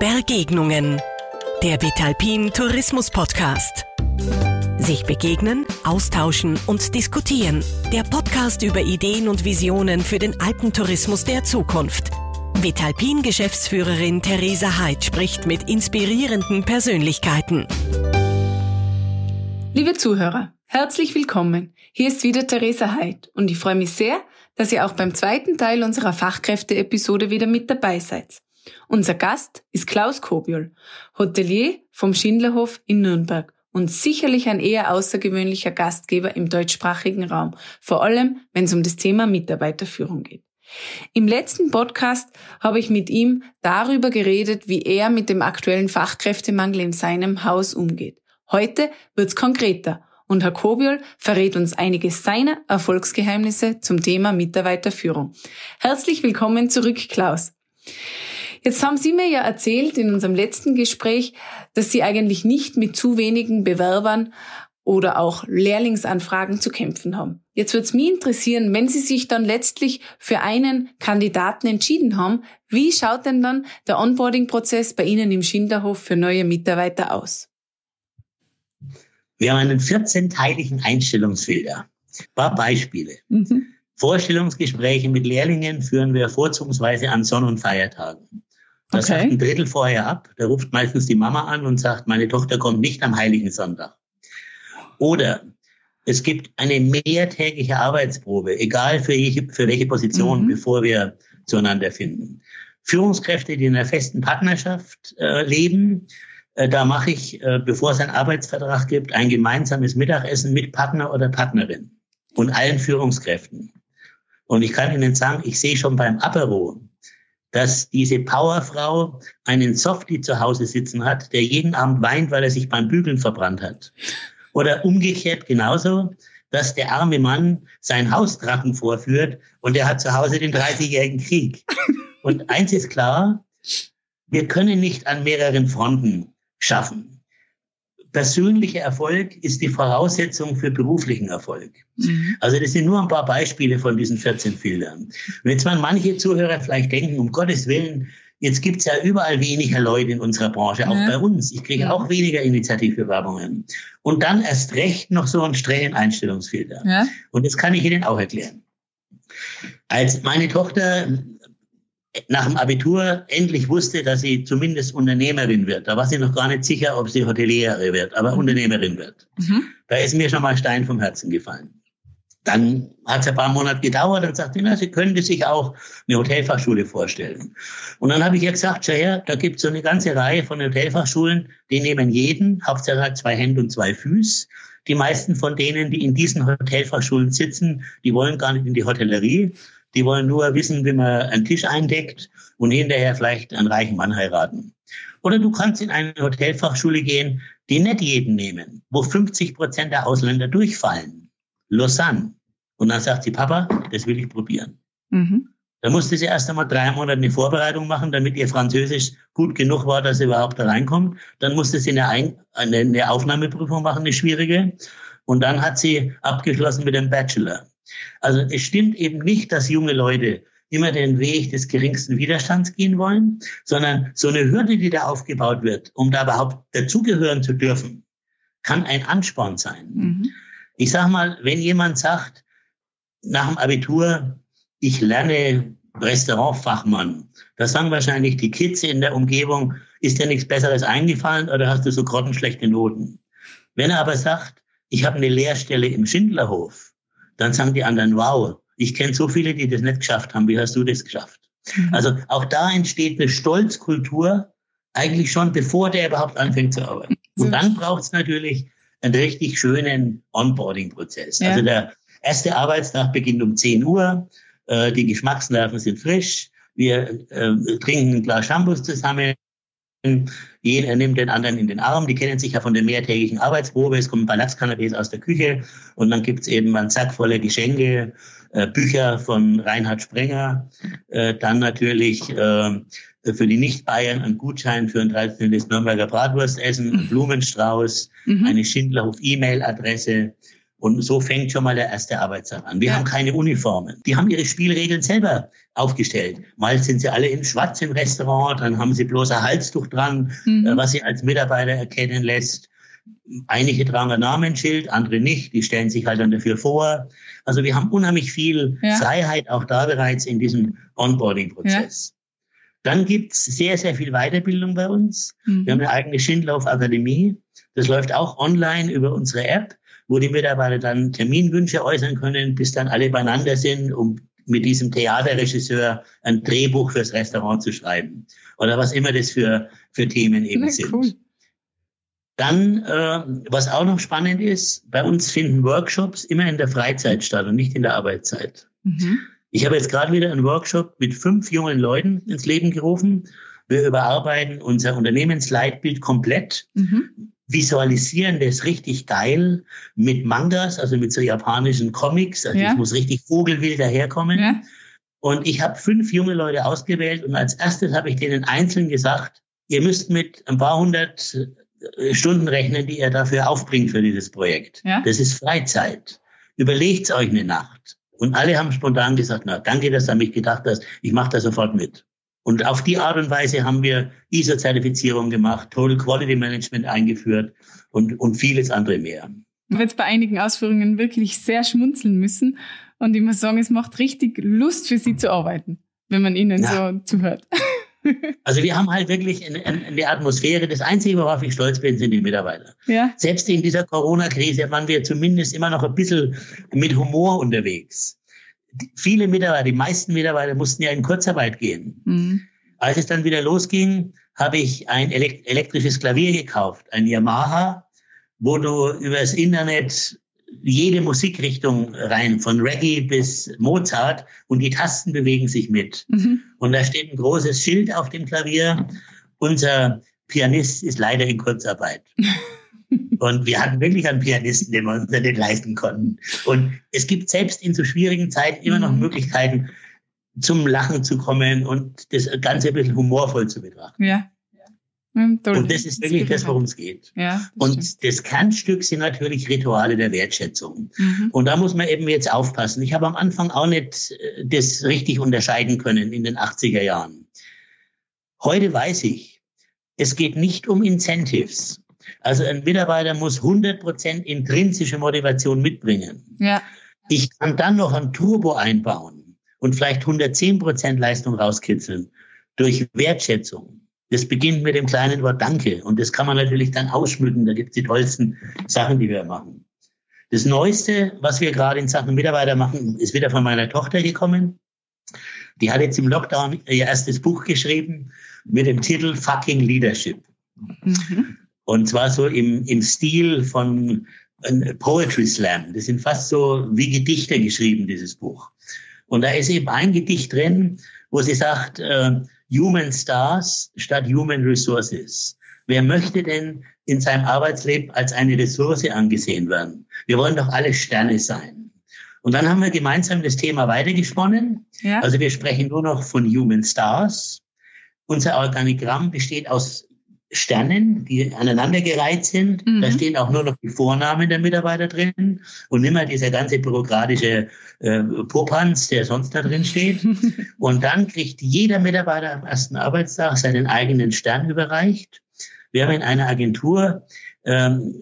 Bergegnungen. Der Vitalpin Tourismus Podcast. Sich begegnen, austauschen und diskutieren. Der Podcast über Ideen und Visionen für den Alpentourismus der Zukunft. Vitalpin Geschäftsführerin Theresa Heid spricht mit inspirierenden Persönlichkeiten. Liebe Zuhörer, herzlich willkommen. Hier ist wieder Theresa Heid und ich freue mich sehr, dass ihr auch beim zweiten Teil unserer Fachkräfte-Episode wieder mit dabei seid. Unser Gast ist Klaus Kobiol, Hotelier vom Schindlerhof in Nürnberg und sicherlich ein eher außergewöhnlicher Gastgeber im deutschsprachigen Raum, vor allem wenn es um das Thema Mitarbeiterführung geht. Im letzten Podcast habe ich mit ihm darüber geredet, wie er mit dem aktuellen Fachkräftemangel in seinem Haus umgeht. Heute wird's konkreter und Herr Kobiol verrät uns einige seiner Erfolgsgeheimnisse zum Thema Mitarbeiterführung. Herzlich willkommen zurück, Klaus. Jetzt haben Sie mir ja erzählt in unserem letzten Gespräch, dass Sie eigentlich nicht mit zu wenigen Bewerbern oder auch Lehrlingsanfragen zu kämpfen haben. Jetzt würde es mich interessieren, wenn Sie sich dann letztlich für einen Kandidaten entschieden haben, wie schaut denn dann der Onboarding-Prozess bei Ihnen im Schinderhof für neue Mitarbeiter aus? Wir haben einen 14-teiligen Einstellungsfilter. Ein paar Beispiele. Mhm. Vorstellungsgespräche mit Lehrlingen führen wir vorzugsweise an Sonn- und Feiertagen. Das okay. sagt ein Drittel vorher ab. Da ruft meistens die Mama an und sagt, meine Tochter kommt nicht am Heiligen Sonntag. Oder es gibt eine mehrtägige Arbeitsprobe, egal für, welche, für welche Position, mhm. bevor wir zueinander finden. Führungskräfte, die in einer festen Partnerschaft äh, leben, äh, da mache ich, äh, bevor es einen Arbeitsvertrag gibt, ein gemeinsames Mittagessen mit Partner oder Partnerin und allen Führungskräften. Und ich kann Ihnen sagen, ich sehe schon beim Apero, dass diese Powerfrau einen Softie zu Hause sitzen hat, der jeden Abend weint, weil er sich beim Bügeln verbrannt hat. Oder umgekehrt genauso, dass der arme Mann seinen Hausdrachen vorführt und er hat zu Hause den 30-jährigen Krieg. Und eins ist klar, wir können nicht an mehreren Fronten schaffen. Persönlicher Erfolg ist die Voraussetzung für beruflichen Erfolg. Mhm. Also das sind nur ein paar Beispiele von diesen 14 Filtern. Und jetzt werden manche Zuhörer vielleicht denken, um Gottes Willen, jetzt gibt's ja überall weniger Leute in unserer Branche, auch ja. bei uns. Ich kriege ja. auch weniger Initiativbewerbungen. Und dann erst recht noch so einen strengen Einstellungsfilter. Ja. Und das kann ich Ihnen auch erklären. Als meine Tochter nach dem Abitur endlich wusste, dass sie zumindest Unternehmerin wird. Da war sie noch gar nicht sicher, ob sie Hotelierin wird, aber mhm. Unternehmerin wird. Mhm. Da ist mir schon mal Stein vom Herzen gefallen. Dann hat es ein paar Monate gedauert und sagte, na, sie könnte sich auch eine Hotelfachschule vorstellen. Und dann habe ich ihr gesagt, schau her, da gibt es so eine ganze Reihe von Hotelfachschulen, die nehmen jeden, Hauptsache hat zwei Hände und zwei Füße. Die meisten von denen, die in diesen Hotelfachschulen sitzen, die wollen gar nicht in die Hotellerie, die wollen nur wissen, wie man einen Tisch eindeckt und hinterher vielleicht einen reichen Mann heiraten. Oder du kannst in eine Hotelfachschule gehen, die nicht jeden nehmen, wo 50 Prozent der Ausländer durchfallen. Lausanne. Und dann sagt sie, Papa, das will ich probieren. Mhm. Da musste sie erst einmal drei Monate eine Vorbereitung machen, damit ihr Französisch gut genug war, dass sie überhaupt da reinkommt. Dann musste sie eine, Ein eine, eine Aufnahmeprüfung machen, eine schwierige. Und dann hat sie abgeschlossen mit dem Bachelor. Also es stimmt eben nicht, dass junge Leute immer den Weg des geringsten Widerstands gehen wollen, sondern so eine Hürde, die da aufgebaut wird, um da überhaupt dazugehören zu dürfen, kann ein Ansporn sein. Mhm. Ich sag mal, wenn jemand sagt, nach dem Abitur, ich lerne Restaurantfachmann, da sagen wahrscheinlich die Kids in der Umgebung, ist dir nichts Besseres eingefallen oder hast du so grottenschlechte Noten? Wenn er aber sagt, ich habe eine Lehrstelle im Schindlerhof, dann sagen die anderen, wow, ich kenne so viele, die das nicht geschafft haben. Wie hast du das geschafft? Mhm. Also auch da entsteht eine Stolzkultur, eigentlich schon bevor der überhaupt anfängt zu arbeiten. Und dann braucht es natürlich einen richtig schönen Onboarding-Prozess. Ja. Also der erste Arbeitstag beginnt um 10 Uhr, äh, die Geschmacksnerven sind frisch, wir äh, trinken ein Glas Shampoos zusammen, jeder nimmt den anderen in den Arm. Die kennen sich ja von der mehrtägigen Arbeitsprobe. Es kommen Lachskanapés aus der Küche und dann gibt's eben einen Sack voller Geschenke, äh, Bücher von Reinhard Sprenger, äh, dann natürlich äh, für die Nicht-Bayern ein Gutschein für ein traditionelles Nürnberger Bratwurstessen, ein Blumenstrauß, mhm. eine Schindlerhof-E-Mail-Adresse Und so fängt schon mal der erste Arbeitstag an. Wir ja. haben keine Uniformen. Die haben ihre Spielregeln selber aufgestellt. Mal sind sie alle in Schwarz im Restaurant, dann haben sie bloß ein Halstuch dran, mhm. Äh, was sie als Mitarbeiter erkennen lässt. Einige tragen ein Namensschild, andere nicht. Die stellen sich halt dann dafür vor. Also wir haben unheimlich viel ja. Freiheit auch da bereits in diesem Onboarding-Prozess. Ja. Dann gibt's sehr, sehr viel Weiterbildung bei uns. Mhm. Wir haben eine eigene Schindlauf-Akademie. Das läuft auch online über unsere App, wo die Mitarbeiter dann Terminwünsche äußern können, bis dann alle beieinander sind, um mit diesem Theaterregisseur ein Drehbuch fürs Restaurant zu schreiben. Oder was immer das für, für Themen eben ja, sind. Cool. Dann, äh, was auch noch spannend ist, bei uns finden Workshops immer in der Freizeit statt und nicht in der Arbeitszeit. Mhm. Ich habe jetzt gerade wieder einen Workshop mit fünf jungen Leuten ins Leben gerufen. Wir überarbeiten unser Unternehmensleitbild komplett, mhm. Visualisieren das richtig geil mit Mangas, also mit so japanischen Comics. Also ja. es muss richtig vogelwild daherkommen. Ja. Und ich habe fünf junge Leute ausgewählt und als erstes habe ich denen einzeln gesagt, ihr müsst mit ein paar hundert äh, Stunden rechnen, die ihr dafür aufbringt für dieses Projekt. Ja. Das ist Freizeit. Überlegt's euch eine Nacht. Und alle haben spontan gesagt, na, danke, dass du an mich gedacht hast. Ich mache da sofort mit. Und auf die Art und Weise haben wir ISO-Zertifizierung gemacht, Total Quality Management eingeführt und, und vieles andere mehr. Ich habe jetzt bei einigen Ausführungen wirklich sehr schmunzeln müssen. Und ich muss sagen, es macht richtig Lust für Sie zu arbeiten, wenn man Ihnen ja. so zuhört. Also wir haben halt wirklich in, in, in der Atmosphäre, das Einzige, worauf ich stolz bin, sind die Mitarbeiter. Ja. Selbst in dieser Corona-Krise waren wir zumindest immer noch ein bisschen mit Humor unterwegs. Viele Mitarbeiter, die meisten Mitarbeiter mussten ja in Kurzarbeit gehen. Mhm. Als es dann wieder losging, habe ich ein elektrisches Klavier gekauft, ein Yamaha, wo du übers Internet jede Musikrichtung rein, von Reggae bis Mozart und die Tasten bewegen sich mit. Mhm. Und da steht ein großes Schild auf dem Klavier. Unser Pianist ist leider in Kurzarbeit. und wir hatten wirklich einen Pianisten, den wir uns nicht leisten konnten. Und es gibt selbst in so schwierigen Zeiten immer noch mhm. Möglichkeiten, zum Lachen zu kommen und das Ganze ein bisschen humorvoll zu betrachten. Ja. Und das ist wirklich das, worum es geht. Ja, das und stimmt. das Kernstück sind natürlich Rituale der Wertschätzung. Mhm. Und da muss man eben jetzt aufpassen. Ich habe am Anfang auch nicht äh, das richtig unterscheiden können in den 80er Jahren. Heute weiß ich, es geht nicht um Incentives. Also ein Mitarbeiter muss 100% intrinsische Motivation mitbringen. Ja. Ich kann dann noch ein Turbo einbauen und vielleicht 110% Leistung rauskitzeln durch Wertschätzung. Das beginnt mit dem kleinen Wort Danke. Und das kann man natürlich dann ausschmücken. Da gibt es die tollsten Sachen, die wir machen. Das Neueste, was wir gerade in Sachen Mitarbeiter machen, ist wieder von meiner Tochter gekommen. Die hat jetzt im Lockdown ihr erstes Buch geschrieben mit dem Titel Fucking Leadership. Mhm. Und zwar so im, im Stil von äh, Poetry Slam. Das sind fast so wie Gedichte geschrieben, dieses Buch. Und da ist eben ein Gedicht drin, wo sie sagt, äh, Human Stars statt Human Resources. Wer möchte denn in seinem Arbeitsleben als eine Ressource angesehen werden? Wir wollen doch alle Sterne sein. Und dann haben wir gemeinsam das Thema weitergesponnen. Ja. Also wir sprechen nur noch von Human Stars. Unser Organigramm besteht aus Sternen, die aneinandergereiht sind. Mhm. Da stehen auch nur noch die Vornamen der Mitarbeiter drin und nicht mehr dieser ganze bürokratische äh, Popanz, der sonst da drin steht. und dann kriegt jeder Mitarbeiter am ersten Arbeitstag seinen eigenen Stern überreicht. Wir haben in einer Agentur, ähm,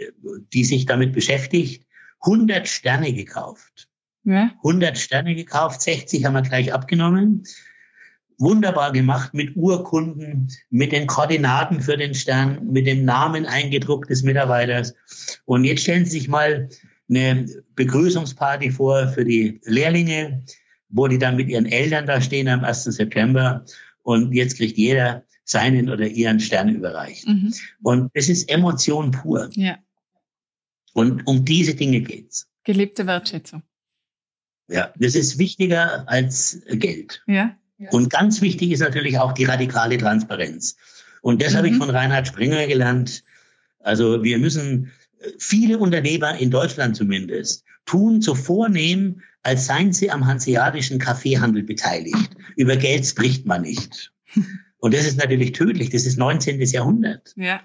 die sich damit beschäftigt, 100 Sterne gekauft. Ja. 100 Sterne gekauft, 60 haben wir gleich abgenommen wunderbar gemacht mit Urkunden, mit den Koordinaten für den Stern, mit dem Namen eingedruckt des Mitarbeiters. Und jetzt stellen Sie sich mal eine Begrüßungsparty vor für die Lehrlinge, wo die dann mit ihren Eltern da stehen am 1. September. Und jetzt kriegt jeder seinen oder ihren Stern überreicht. Mhm. Und es ist Emotion pur. Ja. Und um diese Dinge geht's. Gelebte Wertschätzung. Ja, das ist wichtiger als Geld. Ja. Und ganz wichtig ist natürlich auch die radikale Transparenz. Und das mhm. habe ich mhm. von Reinhard Springer gelernt. Also wir müssen äh, viele Unternehmer in Deutschland zumindest tun so vornehm, als seien sie am hanseatischen Kaffeehandel beteiligt. Über Geld spricht man nicht. Und das ist natürlich tödlich. Das ist 19. Jahrhundert. Ja.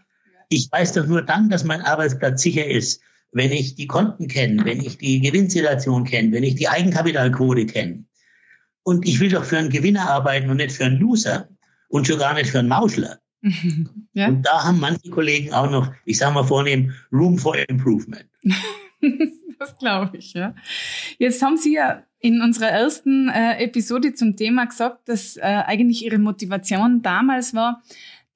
Ich weiß doch nur dann, dass mein Arbeitsplatz sicher ist, wenn ich die Konten kenne, wenn ich die Gewinnsituation kenne, wenn ich die Eigenkapitalquote kenne. Und ich will doch für einen Gewinner arbeiten und nicht für einen Loser und schon gar nicht für einen Mauschler. ja. Und da haben manche Kollegen auch noch, ich sage mal vornehm, Room for Improvement. das glaube ich, ja. Jetzt haben Sie ja in unserer ersten äh, Episode zum Thema gesagt, dass äh, eigentlich Ihre Motivation damals war,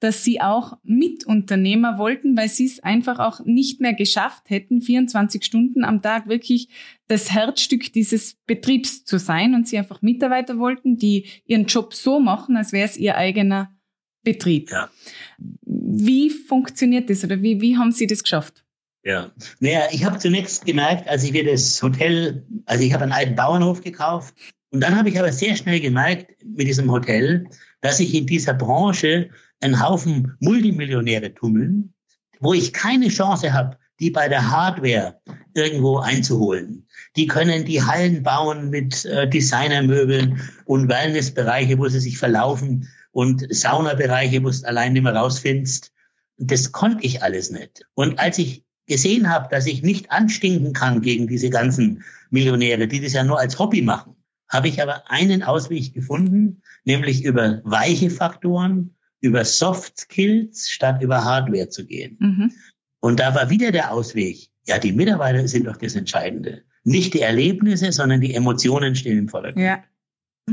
dass Sie auch Mitunternehmer wollten, weil Sie es einfach auch nicht mehr geschafft hätten, 24 Stunden am Tag wirklich das Herzstück dieses Betriebs zu sein und Sie einfach Mitarbeiter wollten, die ihren Job so machen, als wäre es Ihr eigener Betrieb. Ja. Wie funktioniert das oder wie, wie haben Sie das geschafft? Ja, naja, ich habe zunächst gemerkt, als ich mir das Hotel, also ich habe einen alten Bauernhof gekauft und dann habe ich aber sehr schnell gemerkt mit diesem Hotel, dass ich in dieser Branche einen Haufen Multimillionäre tummeln, wo ich keine Chance habe, die bei der Hardware irgendwo einzuholen. Die können die Hallen bauen mit äh, Designermöbeln und Wellnessbereiche, wo sie sich verlaufen und Saunabereiche, wo du allein nicht mehr rausfindest. Das konnte ich alles nicht. Und als ich gesehen habe, dass ich nicht anstinken kann gegen diese ganzen Millionäre, die das ja nur als Hobby machen, habe ich aber einen Ausweg gefunden, nämlich über weiche Faktoren, über Soft Skills statt über Hardware zu gehen. Mhm. Und da war wieder der Ausweg, ja, die Mitarbeiter sind doch das Entscheidende. Nicht die Erlebnisse, sondern die Emotionen stehen im Vordergrund. Ja.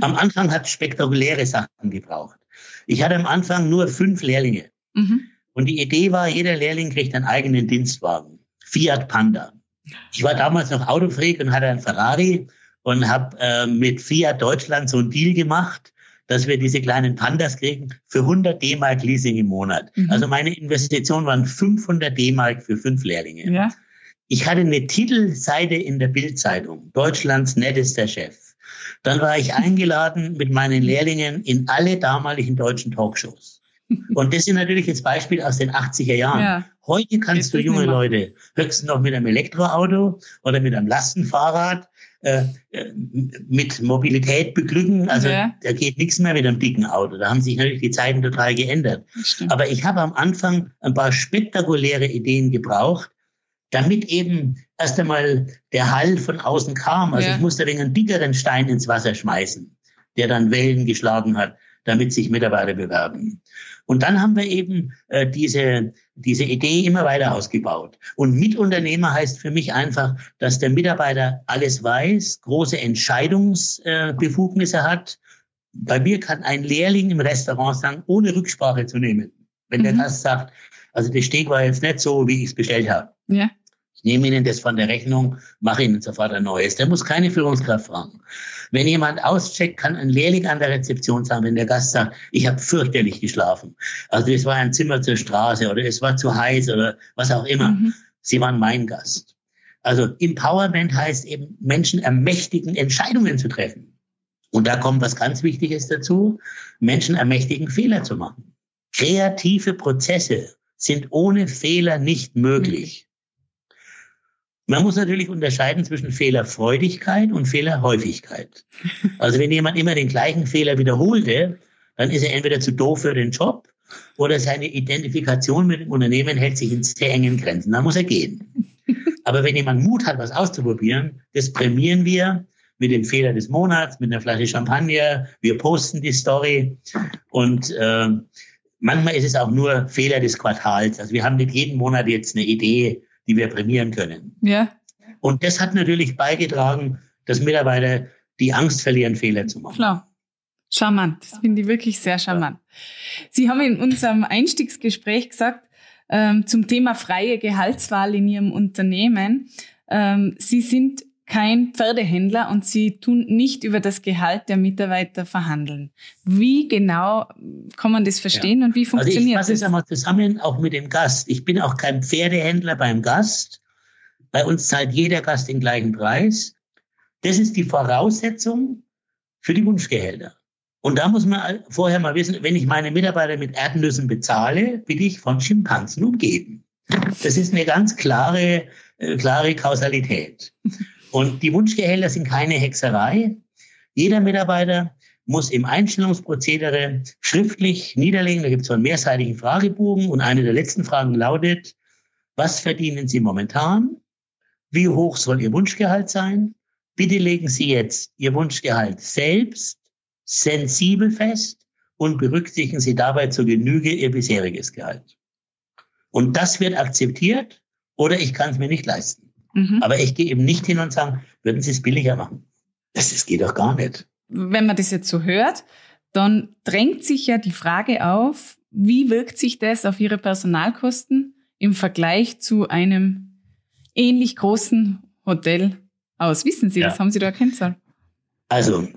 Am Anfang hat spektakuläre Sachen gebraucht. Ich hatte am Anfang nur fünf Lehrlinge. Mhm. Und die Idee war, jeder Lehrling kriegt einen eigenen Dienstwagen. Fiat Panda. Ich war damals noch Autofreak und hatte einen Ferrari und habe äh, mit Fiat Deutschland so einen Deal gemacht, dass wir diese kleinen Pandas kriegen für 100 D-Mark Leasing im Monat. Mhm. Also meine Investition waren 500 D-Mark für fünf Lehrlinge. Ja. Ich hatte eine Titelseite in der Bildzeitung, Deutschlands nettester Chef. Dann war ich eingeladen mit meinen Lehrlingen in alle damaligen deutschen Talkshows. Und das sind natürlich jetzt Beispiele aus den 80er Jahren. Ja. Heute kannst du junge Leute höchstens noch mit einem Elektroauto oder mit einem Lastenfahrrad äh, äh mit Mobilität beglücken. Also ja. da geht nichts mehr mit einem dicken Auto. Da haben sich natürlich die Zeiten total geändert. Aber ich habe am Anfang ein paar spektakuläre Ideen gebraucht, damit eben erst einmal der Hall von außen kam. Also ja. ich musste einen dickeren Stein ins Wasser schmeißen, der dann Wellen geschlagen hat, damit sich Mitarbeiter bewerben. Und dann haben wir eben äh, diese, diese Idee immer weiter ausgebaut. Und Mitunternehmer heißt für mich einfach, dass der Mitarbeiter alles weiß, große Entscheidungsbefugnisse äh, hat. Bei mir kann ein Lehrling im Restaurant sagen, ohne Rücksprache zu nehmen. Wenn mhm. der Gast sagt, also der Steg war jetzt nicht so, wie ich es bestellt habe. Ja. Ich nehme Ihnen das von der Rechnung, mache Ihnen sofort ein neues. Der muss keine Führungskraft fragen. Wenn jemand auscheckt, kann ein Lehrling an der Rezeption sagen, wenn der Gast sagt, ich habe fürchterlich geschlafen. Also es war ein Zimmer zur Straße oder es war zu heiß oder was auch immer. Mhm. Sie waren mein Gast. Also Empowerment heißt eben, Menschen ermächtigen, Entscheidungen zu treffen. Und da kommt was ganz Wichtiges dazu, Menschen ermächtigen, Fehler zu machen. Kreative Prozesse sind ohne Fehler nicht möglich. Man muss natürlich unterscheiden zwischen Fehlerfreudigkeit und Fehlerhäufigkeit. Also wenn jemand immer den gleichen Fehler wiederholte, dann ist er entweder zu doof für den Job oder seine Identifikation mit dem Unternehmen hält sich in sehr engen Grenzen. Dann muss er gehen. Aber wenn jemand Mut hat, was auszuprobieren, das prämieren wir mit dem Fehler des Monats, mit einer Flasche Champagner. Wir posten die Story und äh, manchmal ist es auch nur Fehler des Quartals. Also wir haben nicht jeden Monat jetzt eine Idee, die wir prämieren können. Ja. Und das hat natürlich beigetragen, dass Mitarbeiter die Angst verlieren, Fehler zu machen. Klar. Charmant. Das finde ich wirklich sehr charmant. Ja. Sie haben in unserem Einstiegsgespräch gesagt, ähm, zum Thema freie Gehaltswahl in Ihrem Unternehmen, ähm, Sie sind kein Pferdehändler und Sie tun nicht über das Gehalt der Mitarbeiter verhandeln. Wie genau kann man das verstehen ja. und wie funktioniert also ich fasse es einmal zusammen, auch mit dem Gast. Ich bin auch kein Pferdehändler beim Gast. Bei uns zahlt jeder Gast den gleichen Preis. Das ist die Voraussetzung für die Wunschgehälter. Und da muss man vorher mal wissen, wenn ich meine Mitarbeiter mit Erdnüssen bezahle, bin ich von Schimpansen umgeben. Das ist eine ganz klare, äh, klare Kausalität. Und die Wunschgehälter sind keine Hexerei. Jeder Mitarbeiter muss im Einstellungsprozedere schriftlich niederlegen. Da gibt es so einen mehrseitigen Fragebogen und eine der letzten Fragen lautet, was verdienen Sie momentan? wie hoch soll Ihr Wunschgehalt sein? Bitte legen Sie jetzt Ihr Wunschgehalt selbst sensibel fest und berücksichtigen Sie dabei zur Genüge Ihr bisheriges Gehalt. Und das wird akzeptiert oder ich kann es mir nicht leisten. Mhm. Aber ich gehe eben nicht hin und sagen, würden Sie es billiger machen? Das, das geht doch gar nicht. Wenn man das jetzt so hört, dann drängt sich ja die Frage auf, wie wirkt sich das auf Ihre Personalkosten im Vergleich zu einem ähnlich großen Hotel aus? Wissen Sie, ja. was haben Sie da Kennzahl? Also,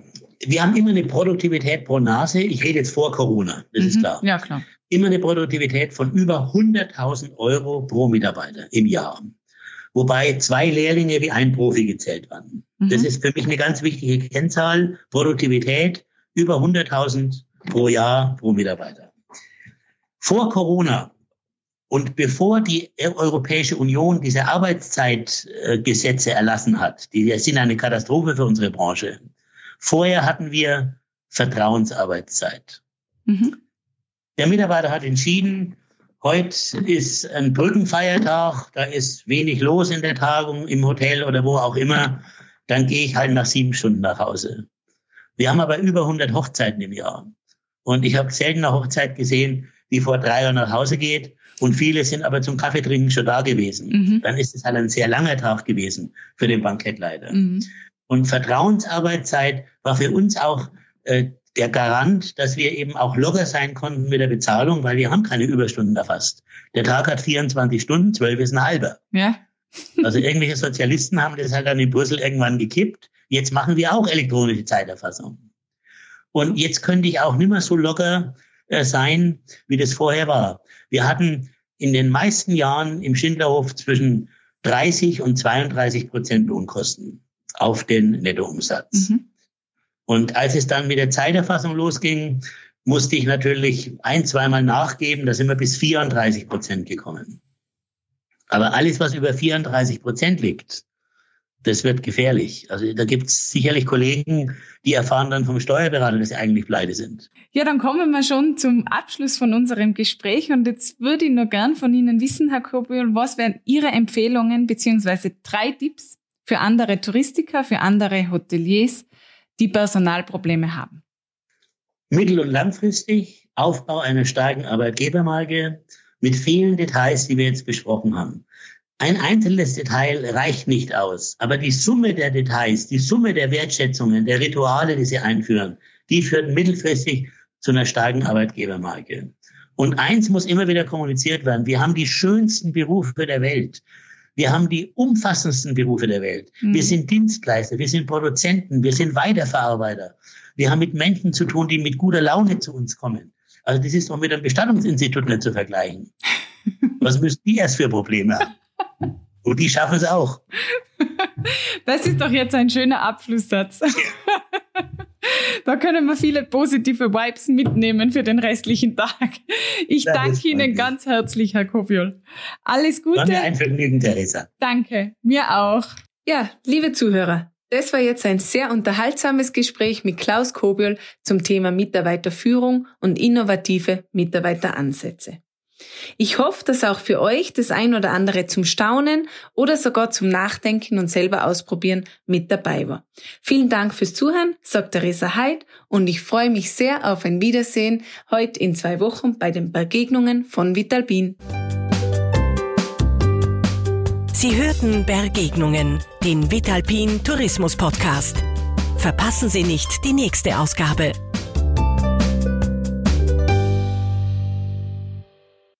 wir haben immer eine Produktivität pro Nase. Ich rede jetzt vor Corona, das mhm. ist klar. Ja, klar. Immer eine Produktivität von über 100.000 Euro pro Mitarbeiter im Jahr. Wobei zwei Lehrlinge wie ein Profi gezählt werden. Mhm. Das ist für mich eine ganz wichtige Kennzahl. Produktivität über 100.000 pro Jahr pro Mitarbeiter. Vor Corona und bevor die Europäische Union diese Arbeitszeitgesetze erlassen hat, die sind eine Katastrophe für unsere Branche. Vorher hatten wir Vertrauensarbeitszeit. Mhm. Der Mitarbeiter hat entschieden, heute ist ein Brückenfeiertag, da ist wenig los in der Tagung, im Hotel oder wo auch immer, dann gehe ich halt nach sieben Stunden nach Hause. Wir haben aber über 100 Hochzeiten im Jahr. Und ich habe selten eine Hochzeit gesehen, die vor drei Uhr nach Hause geht und viele sind aber zum Kaffeetrinken schon da gewesen. Mhm. Dann ist es halt ein sehr langer Tag gewesen für den Bankettleiter. Mhm. Und Vertrauensarbeitszeit war für uns auch äh, der Garant, dass wir eben auch locker sein konnten mit der Bezahlung, weil wir haben keine Überstunden erfasst. Der Tag hat 24 Stunden, 12 ist ein halber. Ja. Also irgendwelche Sozialisten haben das halt dann in Brüssel irgendwann gekippt. Jetzt machen wir auch elektronische Zeiterfassung. Und jetzt könnte ich auch nicht mehr so locker äh, sein, wie das vorher war. Wir hatten in den meisten Jahren im Schindlerhof zwischen 30 und 32 Prozent Lohnkosten auf den Nettoumsatz. Mhm. Und als es dann mit der Zeiterfassung losging, musste ich natürlich ein, zweimal nachgeben, da sind wir bis 34 Prozent gekommen. Aber alles, was über 34 Prozent liegt, das wird gefährlich. Also da gibt es sicherlich Kollegen, die erfahren dann vom Steuerberater, dass sie eigentlich pleite sind. Ja, dann kommen wir schon zum Abschluss von unserem Gespräch und jetzt würde ich nur gern von Ihnen wissen, Herr Kobiol, was wären Ihre Empfehlungen beziehungsweise drei Tipps für andere Touristiker, für andere Hoteliers, die Personalprobleme haben? Mittel- und langfristig Aufbau einer starken Arbeitgebermarke mit vielen Details, die wir jetzt besprochen haben. Ein einzelnes Detail reicht nicht aus, aber die Summe der Details, die Summe der Wertschätzungen, der Rituale, die sie einführen, die führt mittelfristig zu einer starken Arbeitgebermarke. Und eins muss immer wieder kommuniziert werden. Wir haben die schönsten Berufe der Welt. Wir haben die umfassendsten Berufe der Welt. Mhm. Wir sind Dienstleister, wir sind Produzenten, wir sind Weiterverarbeiter. Wir haben mit Menschen zu tun, die mit guter Laune zu uns kommen. Also das ist doch mit einem Bestattungsinstitut nicht zu vergleichen. Was müssen die erst für Probleme haben? Und die schaffen es auch. Das ist doch jetzt ein schöner Abschlusssatz. Da können wir viele positive Vibes mitnehmen für den restlichen Tag. Ich das danke Ihnen ganz herzlich, Herr Kobiol. Alles Gute. War mir ein Vergnügen, Theresa. Danke, mir auch. Ja, liebe Zuhörer, das war jetzt ein sehr unterhaltsames Gespräch mit Klaus Kobiol zum Thema Mitarbeiterführung und innovative Mitarbeiteransätze. Ich hoffe, dass auch für euch das ein oder andere zum Staunen oder sogar zum Nachdenken und selber ausprobieren mit dabei war. Vielen Dank fürs Zuhören, sagt Theresa Heid und ich freue mich sehr auf ein Wiedersehen heute in zwei Wochen bei den Begegnungen von Vitalbin. Sie hörten Begegnungen, den Vitalpin Tourismus Podcast. Verpassen Sie nicht die nächste Ausgabe.